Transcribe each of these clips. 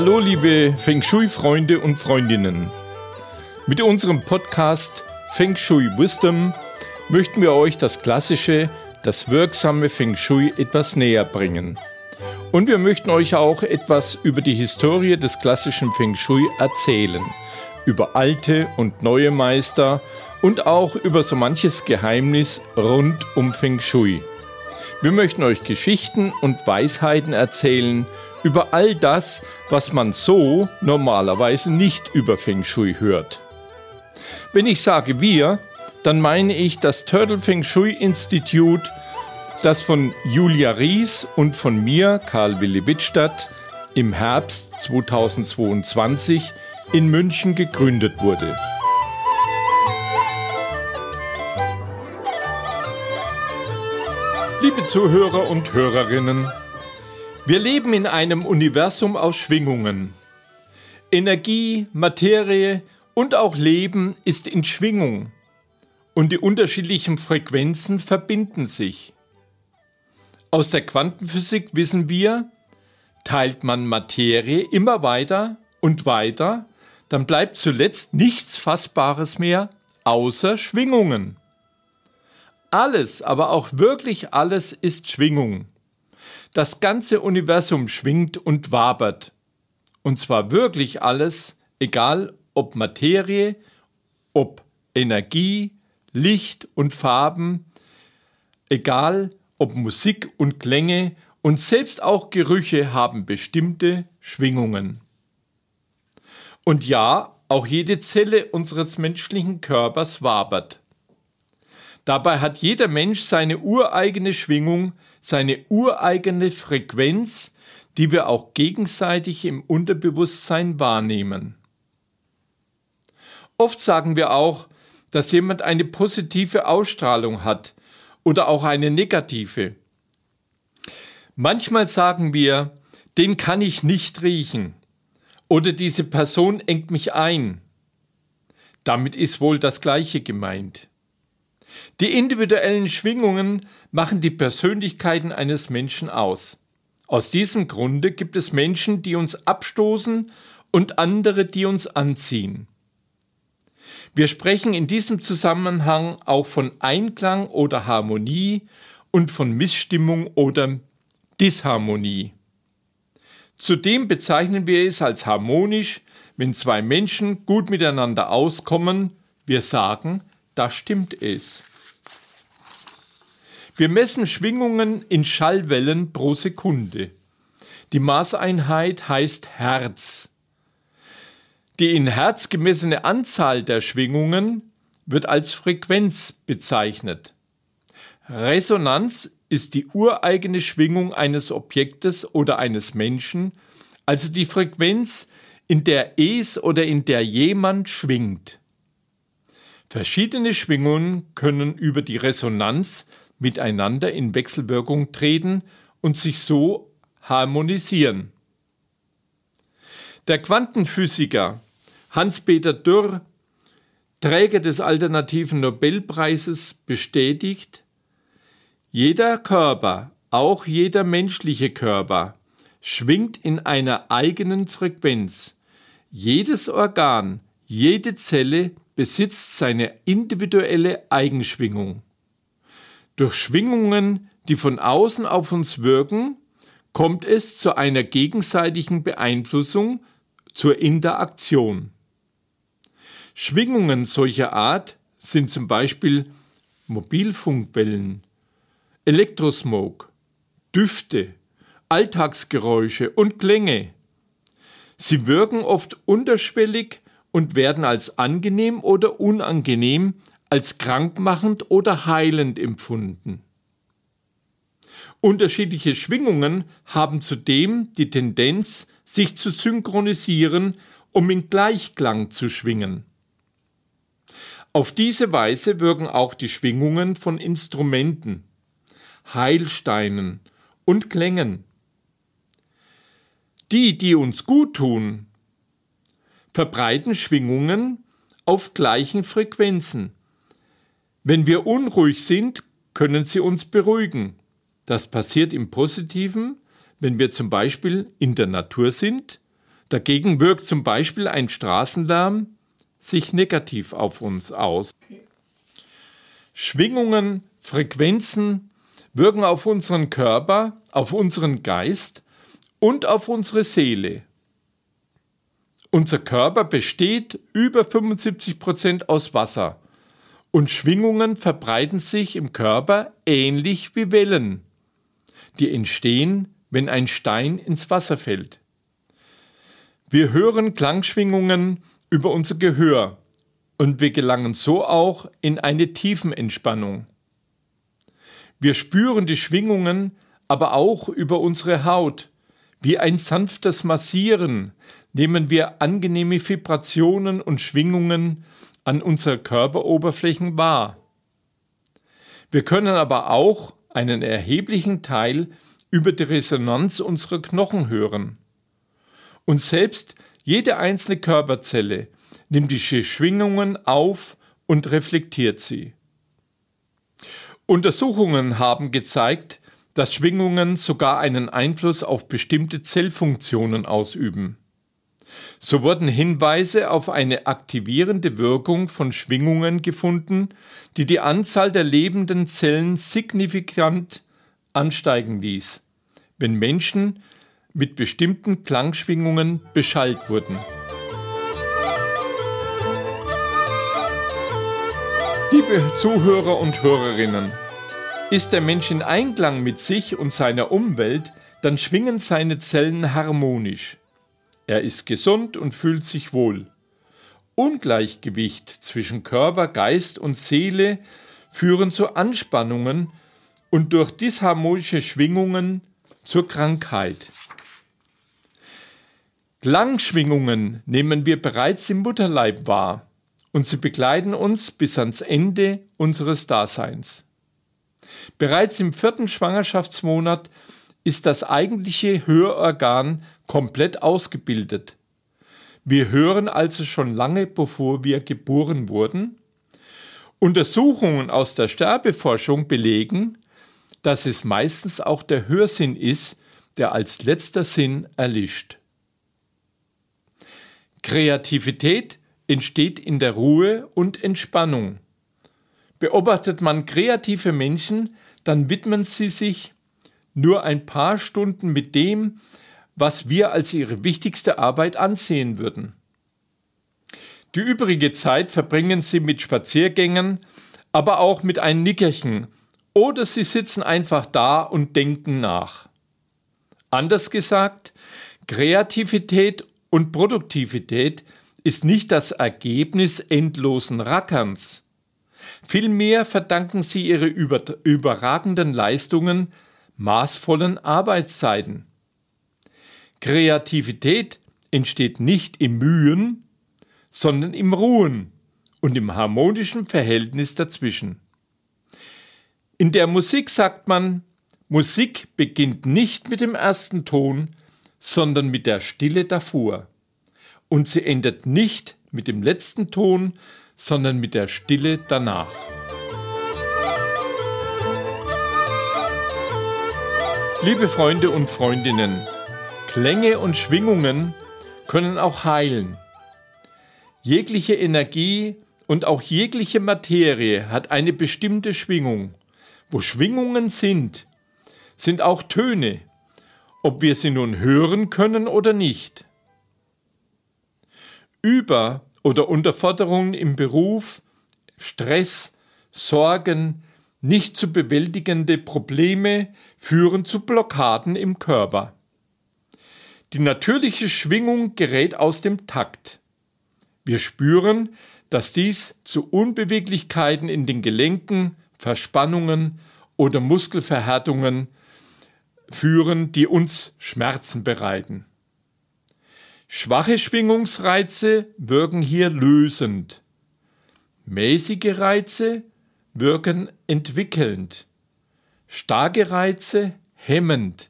Hallo liebe Feng Shui-Freunde und Freundinnen. Mit unserem Podcast Feng Shui Wisdom möchten wir euch das klassische, das wirksame Feng Shui etwas näher bringen. Und wir möchten euch auch etwas über die Historie des klassischen Feng Shui erzählen, über alte und neue Meister und auch über so manches Geheimnis rund um Feng Shui. Wir möchten euch Geschichten und Weisheiten erzählen, über all das, was man so normalerweise nicht über Feng Shui hört. Wenn ich sage wir, dann meine ich das Turtle Feng Shui Institute, das von Julia Ries und von mir, Karl Willi Wittstadt, im Herbst 2022 in München gegründet wurde. Liebe Zuhörer und Hörerinnen, wir leben in einem Universum aus Schwingungen. Energie, Materie und auch Leben ist in Schwingung und die unterschiedlichen Frequenzen verbinden sich. Aus der Quantenphysik wissen wir, teilt man Materie immer weiter und weiter, dann bleibt zuletzt nichts Fassbares mehr außer Schwingungen. Alles, aber auch wirklich alles ist Schwingung. Das ganze Universum schwingt und wabert. Und zwar wirklich alles, egal ob Materie, ob Energie, Licht und Farben, egal ob Musik und Klänge und selbst auch Gerüche haben bestimmte Schwingungen. Und ja, auch jede Zelle unseres menschlichen Körpers wabert. Dabei hat jeder Mensch seine ureigene Schwingung, seine ureigene Frequenz, die wir auch gegenseitig im Unterbewusstsein wahrnehmen. Oft sagen wir auch, dass jemand eine positive Ausstrahlung hat oder auch eine negative. Manchmal sagen wir, den kann ich nicht riechen oder diese Person engt mich ein. Damit ist wohl das Gleiche gemeint. Die individuellen Schwingungen machen die Persönlichkeiten eines Menschen aus. Aus diesem Grunde gibt es Menschen, die uns abstoßen und andere, die uns anziehen. Wir sprechen in diesem Zusammenhang auch von Einklang oder Harmonie und von Missstimmung oder Disharmonie. Zudem bezeichnen wir es als harmonisch, wenn zwei Menschen gut miteinander auskommen. Wir sagen, da stimmt es. Wir messen Schwingungen in Schallwellen pro Sekunde. Die Maßeinheit heißt Hertz. Die in Hertz gemessene Anzahl der Schwingungen wird als Frequenz bezeichnet. Resonanz ist die ureigene Schwingung eines Objektes oder eines Menschen, also die Frequenz, in der es oder in der jemand schwingt. Verschiedene Schwingungen können über die Resonanz miteinander in Wechselwirkung treten und sich so harmonisieren. Der Quantenphysiker Hans-Peter Dürr, Träger des alternativen Nobelpreises, bestätigt, jeder Körper, auch jeder menschliche Körper, schwingt in einer eigenen Frequenz. Jedes Organ, jede Zelle besitzt seine individuelle Eigenschwingung. Durch Schwingungen, die von außen auf uns wirken, kommt es zu einer gegenseitigen Beeinflussung, zur Interaktion. Schwingungen solcher Art sind zum Beispiel Mobilfunkwellen, Elektrosmog, Düfte, Alltagsgeräusche und Klänge. Sie wirken oft unterschwellig und werden als angenehm oder unangenehm als krankmachend oder heilend empfunden. Unterschiedliche Schwingungen haben zudem die Tendenz, sich zu synchronisieren, um in Gleichklang zu schwingen. Auf diese Weise wirken auch die Schwingungen von Instrumenten, Heilsteinen und Klängen. Die, die uns gut tun, verbreiten Schwingungen auf gleichen Frequenzen, wenn wir unruhig sind, können sie uns beruhigen. Das passiert im Positiven, wenn wir zum Beispiel in der Natur sind, Dagegen wirkt zum Beispiel ein Straßenlärm sich negativ auf uns aus. Schwingungen, Frequenzen wirken auf unseren Körper, auf unseren Geist und auf unsere Seele. Unser Körper besteht über 75 Prozent aus Wasser und Schwingungen verbreiten sich im Körper ähnlich wie Wellen, die entstehen, wenn ein Stein ins Wasser fällt. Wir hören Klangschwingungen über unser Gehör und wir gelangen so auch in eine Tiefenentspannung. Wir spüren die Schwingungen aber auch über unsere Haut, wie ein sanftes Massieren nehmen wir angenehme Vibrationen und Schwingungen an unserer Körperoberflächen wahr. Wir können aber auch einen erheblichen Teil über die Resonanz unserer Knochen hören. Und selbst jede einzelne Körperzelle nimmt die Schwingungen auf und reflektiert sie. Untersuchungen haben gezeigt, dass Schwingungen sogar einen Einfluss auf bestimmte Zellfunktionen ausüben. So wurden Hinweise auf eine aktivierende Wirkung von Schwingungen gefunden, die die Anzahl der lebenden Zellen signifikant ansteigen ließ, wenn Menschen mit bestimmten Klangschwingungen beschallt wurden. Liebe Zuhörer und Hörerinnen, ist der Mensch in Einklang mit sich und seiner Umwelt, dann schwingen seine Zellen harmonisch. Er ist gesund und fühlt sich wohl. Ungleichgewicht zwischen Körper, Geist und Seele führen zu Anspannungen und durch disharmonische Schwingungen zur Krankheit. Klangschwingungen nehmen wir bereits im Mutterleib wahr und sie begleiten uns bis ans Ende unseres Daseins. Bereits im vierten Schwangerschaftsmonat ist das eigentliche Hörorgan komplett ausgebildet. Wir hören also schon lange bevor wir geboren wurden. Untersuchungen aus der Sterbeforschung belegen, dass es meistens auch der Hörsinn ist, der als letzter Sinn erlischt. Kreativität entsteht in der Ruhe und Entspannung. Beobachtet man kreative Menschen, dann widmen sie sich nur ein paar Stunden mit dem, was wir als ihre wichtigste Arbeit ansehen würden. Die übrige Zeit verbringen sie mit Spaziergängen, aber auch mit einem Nickerchen oder sie sitzen einfach da und denken nach. Anders gesagt, Kreativität und Produktivität ist nicht das Ergebnis endlosen Rackerns. Vielmehr verdanken sie ihre überragenden Leistungen maßvollen Arbeitszeiten. Kreativität entsteht nicht im Mühen, sondern im Ruhen und im harmonischen Verhältnis dazwischen. In der Musik sagt man, Musik beginnt nicht mit dem ersten Ton, sondern mit der Stille davor. Und sie endet nicht mit dem letzten Ton, sondern mit der Stille danach. Liebe Freunde und Freundinnen, Klänge und Schwingungen können auch heilen. Jegliche Energie und auch jegliche Materie hat eine bestimmte Schwingung. Wo Schwingungen sind, sind auch Töne, ob wir sie nun hören können oder nicht. Über oder Unterforderungen im Beruf, Stress, Sorgen, nicht zu bewältigende Probleme führen zu Blockaden im Körper. Die natürliche Schwingung gerät aus dem Takt. Wir spüren, dass dies zu Unbeweglichkeiten in den Gelenken, Verspannungen oder Muskelverhärtungen führen, die uns Schmerzen bereiten. Schwache Schwingungsreize wirken hier lösend. Mäßige Reize wirken entwickelnd. Starke Reize hemmend.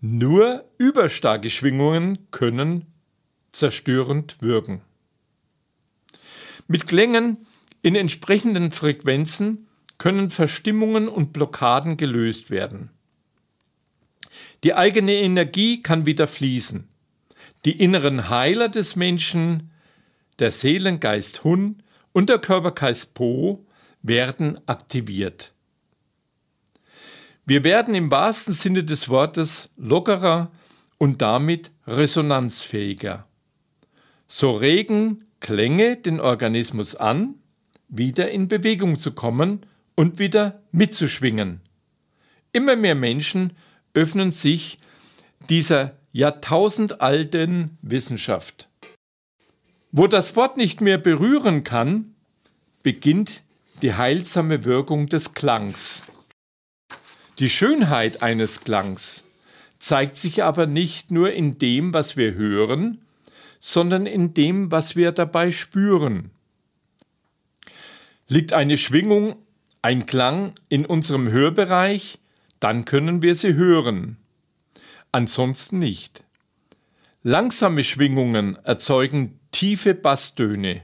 Nur überstarke Schwingungen können zerstörend wirken. Mit Klängen in entsprechenden Frequenzen können Verstimmungen und Blockaden gelöst werden. Die eigene Energie kann wieder fließen. Die inneren Heiler des Menschen, der Seelengeist Hun und der Körpergeist Po werden aktiviert. Wir werden im wahrsten Sinne des Wortes lockerer und damit resonanzfähiger. So regen Klänge den Organismus an, wieder in Bewegung zu kommen und wieder mitzuschwingen. Immer mehr Menschen öffnen sich dieser jahrtausendalten Wissenschaft. Wo das Wort nicht mehr berühren kann, beginnt die heilsame Wirkung des Klangs. Die Schönheit eines Klangs zeigt sich aber nicht nur in dem, was wir hören, sondern in dem, was wir dabei spüren. Liegt eine Schwingung, ein Klang in unserem Hörbereich, dann können wir sie hören. Ansonsten nicht. Langsame Schwingungen erzeugen tiefe Basstöne,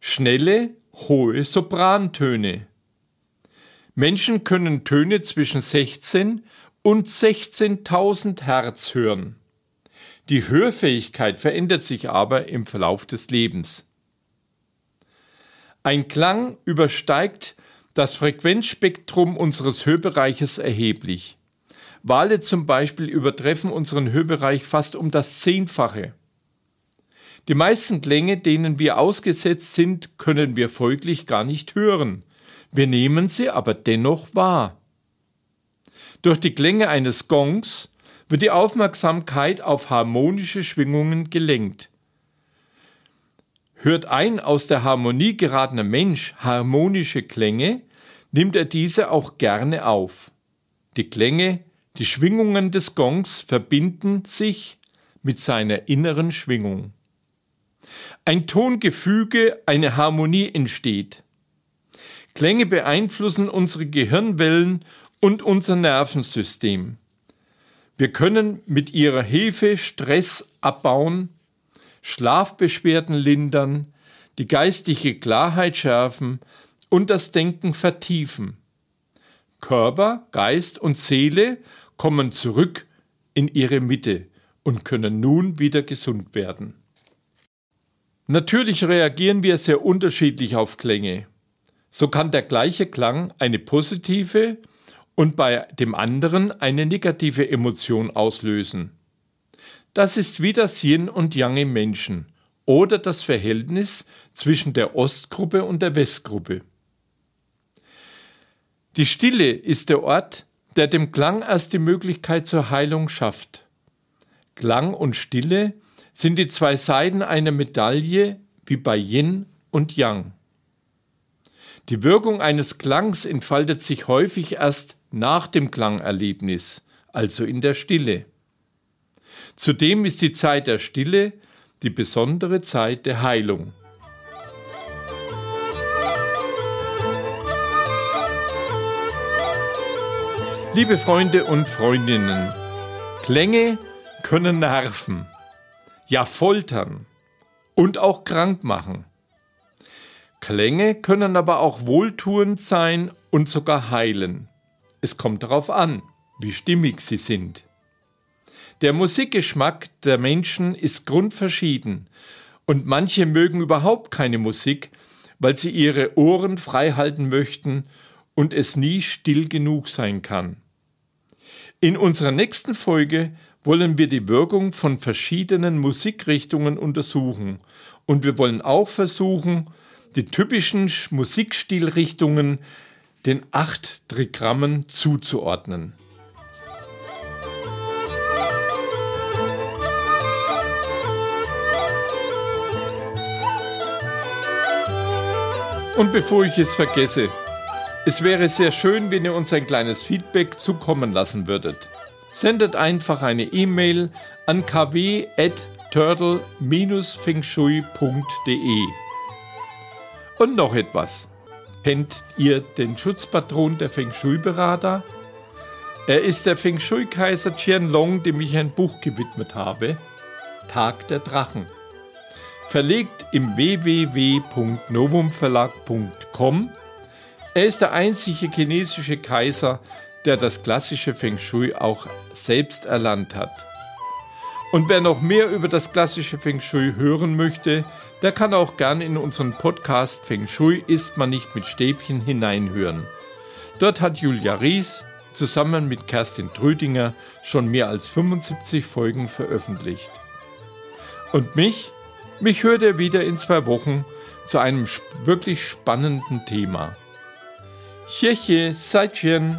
schnelle, hohe Soprantöne. Menschen können Töne zwischen 16 und 16.000 Hertz hören. Die Hörfähigkeit verändert sich aber im Verlauf des Lebens. Ein Klang übersteigt das Frequenzspektrum unseres Hörbereiches erheblich. Wale zum Beispiel übertreffen unseren Hörbereich fast um das Zehnfache. Die meisten Klänge, denen wir ausgesetzt sind, können wir folglich gar nicht hören, wir nehmen sie aber dennoch wahr. Durch die Klänge eines Gongs wird die Aufmerksamkeit auf harmonische Schwingungen gelenkt. Hört ein aus der Harmonie geratener Mensch harmonische Klänge, nimmt er diese auch gerne auf. Die Klänge, die Schwingungen des Gongs verbinden sich mit seiner inneren Schwingung. Ein Tongefüge, eine Harmonie entsteht. Klänge beeinflussen unsere Gehirnwellen und unser Nervensystem. Wir können mit ihrer Hilfe Stress abbauen, Schlafbeschwerden lindern, die geistige Klarheit schärfen und das Denken vertiefen. Körper, Geist und Seele kommen zurück in ihre Mitte und können nun wieder gesund werden. Natürlich reagieren wir sehr unterschiedlich auf Klänge so kann der gleiche Klang eine positive und bei dem anderen eine negative Emotion auslösen. Das ist wie das Yin und Yang im Menschen oder das Verhältnis zwischen der Ostgruppe und der Westgruppe. Die Stille ist der Ort, der dem Klang erst die Möglichkeit zur Heilung schafft. Klang und Stille sind die zwei Seiten einer Medaille wie bei Yin und Yang. Die Wirkung eines Klangs entfaltet sich häufig erst nach dem Klangerlebnis, also in der Stille. Zudem ist die Zeit der Stille die besondere Zeit der Heilung. Liebe Freunde und Freundinnen, Klänge können nerven, ja foltern und auch krank machen. Klänge können aber auch wohltuend sein und sogar heilen. Es kommt darauf an, wie stimmig sie sind. Der Musikgeschmack der Menschen ist grundverschieden und manche mögen überhaupt keine Musik, weil sie ihre Ohren frei halten möchten und es nie still genug sein kann. In unserer nächsten Folge wollen wir die Wirkung von verschiedenen Musikrichtungen untersuchen und wir wollen auch versuchen, die typischen Musikstilrichtungen den acht Trigrammen zuzuordnen. Und bevor ich es vergesse, es wäre sehr schön, wenn ihr uns ein kleines Feedback zukommen lassen würdet. Sendet einfach eine E-Mail an kw.turtle-fengshui.de. Und noch etwas. Kennt ihr den Schutzpatron der Feng Shui-Berater? Er ist der Feng Shui-Kaiser Qianlong, dem ich ein Buch gewidmet habe. Tag der Drachen. Verlegt im www.novumverlag.com. Er ist der einzige chinesische Kaiser, der das klassische Feng Shui auch selbst erlernt hat. Und wer noch mehr über das klassische Feng Shui hören möchte, der kann auch gern in unseren Podcast Feng Shui isst man nicht mit Stäbchen hineinhören. Dort hat Julia Ries zusammen mit Kerstin Trüdinger schon mehr als 75 Folgen veröffentlicht. Und mich? Mich hört er wieder in zwei Wochen zu einem wirklich spannenden Thema. Cheche, Seitchen.